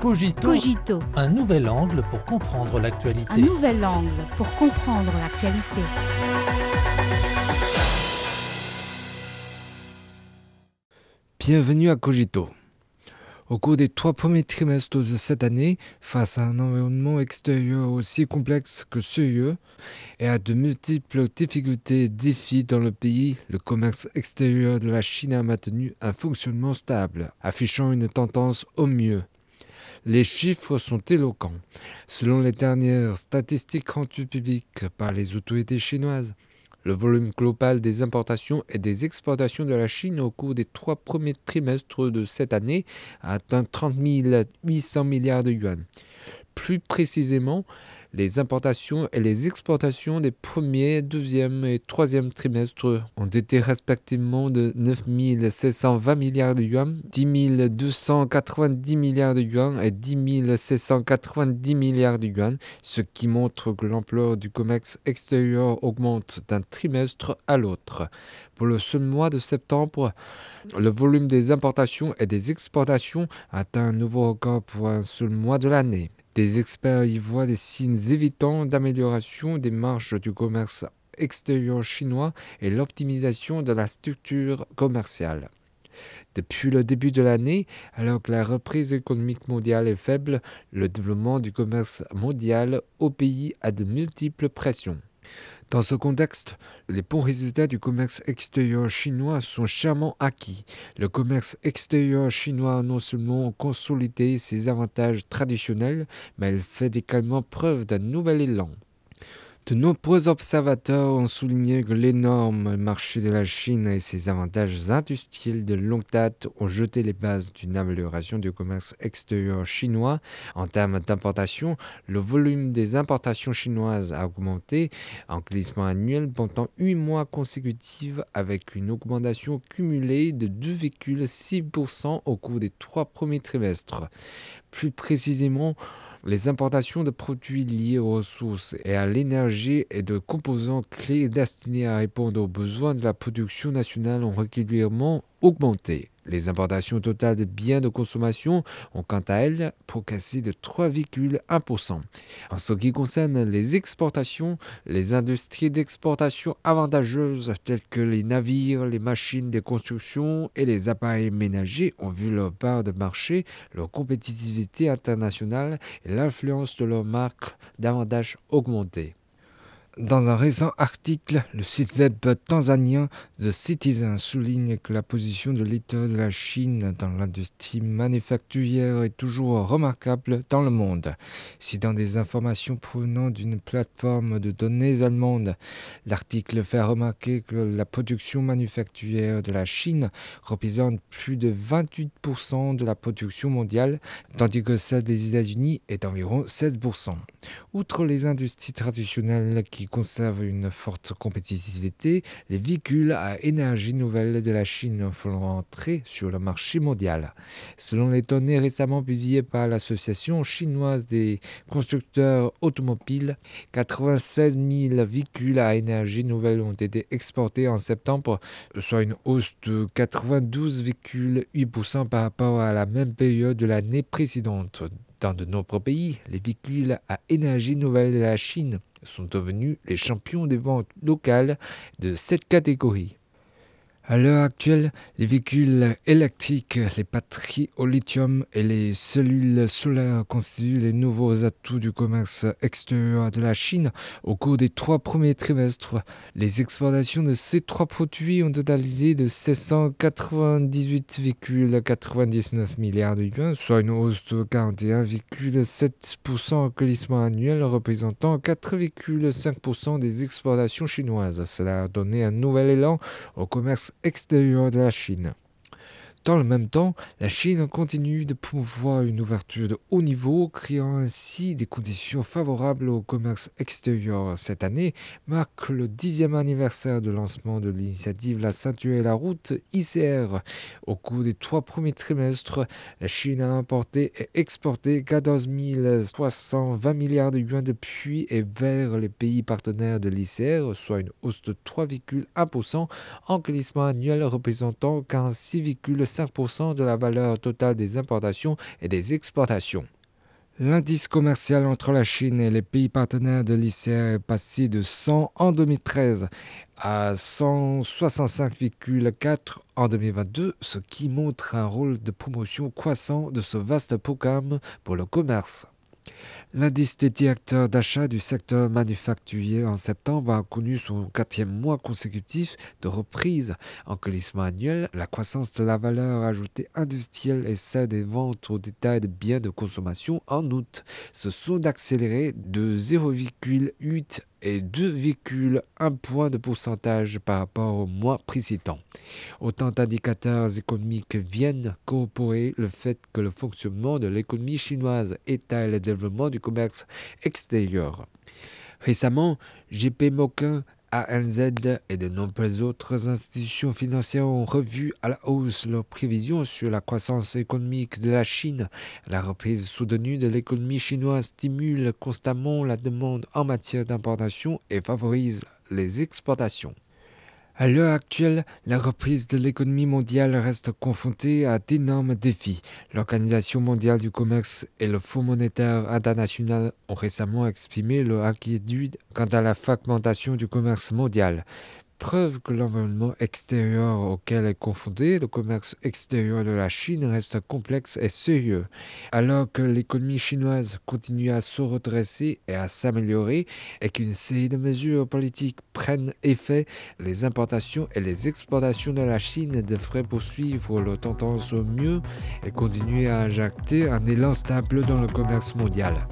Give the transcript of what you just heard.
Cogito, Cogito, un nouvel angle pour comprendre l'actualité. un nouvel angle pour comprendre l'actualité. Bienvenue à Cogito. Au cours des trois premiers trimestres de cette année, face à un environnement extérieur aussi complexe que sérieux et à de multiples difficultés et défis dans le pays, le commerce extérieur de la Chine a maintenu un fonctionnement stable, affichant une tendance au mieux. Les chiffres sont éloquents. Selon les dernières statistiques rendues publiques par les autorités chinoises, le volume global des importations et des exportations de la Chine au cours des trois premiers trimestres de cette année a atteint 30 800 milliards de yuan. Plus précisément, les importations et les exportations des premiers, deuxième et troisième trimestres ont été respectivement de 9 720 milliards de yuan, 10 290 milliards de yuan et 10 790 milliards de yuan, ce qui montre que l'ampleur du commerce extérieur augmente d'un trimestre à l'autre. Pour le seul mois de septembre, le volume des importations et des exportations atteint un nouveau record pour un seul mois de l'année. Des experts y voient des signes évidents d'amélioration des marges du commerce extérieur chinois et l'optimisation de la structure commerciale. Depuis le début de l'année, alors que la reprise économique mondiale est faible, le développement du commerce mondial au pays a de multiples pressions. Dans ce contexte, les bons résultats du commerce extérieur chinois sont chèrement acquis. Le commerce extérieur chinois a non seulement consolidé ses avantages traditionnels, mais il fait également preuve d'un nouvel élan. De nombreux observateurs ont souligné que l'énorme marché de la Chine et ses avantages industriels de longue date ont jeté les bases d'une amélioration du commerce extérieur chinois. En termes d'importation, le volume des importations chinoises a augmenté en glissement annuel pendant 8 mois consécutifs avec une augmentation cumulée de 2,6% au cours des trois premiers trimestres. Plus précisément, les importations de produits liés aux ressources et à l'énergie et de composants clés destinés à répondre aux besoins de la production nationale ont régulièrement augmenté. Les importations totales de biens de consommation ont quant à elles progressé de 3,1%. En ce qui concerne les exportations, les industries d'exportation avantageuses telles que les navires, les machines de construction et les appareils ménagers ont vu leur part de marché, leur compétitivité internationale et l'influence de leurs marques davantage augmenter. Dans un récent article, le site web tanzanien The Citizen souligne que la position de l'État de la Chine dans l'industrie manufacturière est toujours remarquable dans le monde. Si dans des informations provenant d'une plateforme de données allemande, l'article fait remarquer que la production manufacturière de la Chine représente plus de 28% de la production mondiale, tandis que celle des États-Unis est d'environ 16%. Outre les industries traditionnelles qui conservent une forte compétitivité, les véhicules à énergie nouvelle de la Chine font entrer sur le marché mondial. Selon les données récemment publiées par l'Association chinoise des constructeurs automobiles, 96 000 véhicules à énergie nouvelle ont été exportés en septembre, soit une hausse de 92,8% par rapport à la même période de l'année précédente. Dans de nombreux pays, les véhicules à énergie nouvelle de la Chine sont devenus les champions des ventes locales de cette catégorie. À l'heure actuelle, les véhicules électriques, les batteries au lithium et les cellules solaires constituent les nouveaux atouts du commerce extérieur de la Chine. Au cours des trois premiers trimestres, les exportations de ces trois produits ont totalisé de 798,99 milliards de yuan, soit une hausse de 41,7% en glissement annuel, représentant 4,5% des exportations chinoises. Cela a donné un nouvel élan au commerce extérieur de la Chine. Dans le même temps, la Chine continue de promouvoir une ouverture de haut niveau, créant ainsi des conditions favorables au commerce extérieur. Cette année marque le dixième anniversaire de lancement de l'initiative La ceinture et la route ICR. Au cours des trois premiers trimestres, la Chine a importé et exporté 14 320 milliards de yuan depuis et vers les pays partenaires de l'ICR, soit une hausse de 3,1% en glissement annuel représentant 46,5 5% de la valeur totale des importations et des exportations. L'indice commercial entre la Chine et les pays partenaires de l'ICR est passé de 100 en 2013 à 165,4 en 2022, ce qui montre un rôle de promotion croissant de ce vaste programme pour le commerce. L'indice des directeurs d'achat du secteur manufacturier en septembre a connu son quatrième mois consécutif de reprise. En glissement annuel, la croissance de la valeur ajoutée industrielle et celle des ventes au détail de biens de consommation en août se sont accélérées de 0,8 et 2,1 points de pourcentage par rapport au mois précédent. Autant d'indicateurs économiques viennent corroborer le fait que le fonctionnement de l'économie chinoise étale le développement du commerce extérieur. Récemment, GP Moquin ANZ et de nombreuses autres institutions financières ont revu à la hausse leurs prévisions sur la croissance économique de la Chine. La reprise soutenue de l'économie chinoise stimule constamment la demande en matière d'importation et favorise les exportations. À l'heure actuelle, la reprise de l'économie mondiale reste confrontée à d'énormes défis. L'Organisation mondiale du commerce et le Fonds monétaire international ont récemment exprimé leur inquiétude quant à la fragmentation du commerce mondial preuve que l'environnement extérieur auquel est confronté le commerce extérieur de la Chine reste complexe et sérieux. Alors que l'économie chinoise continue à se redresser et à s'améliorer et qu'une série de mesures politiques prennent effet, les importations et les exportations de la Chine devraient poursuivre leur tendance au mieux et continuer à injecter un élan stable dans le commerce mondial.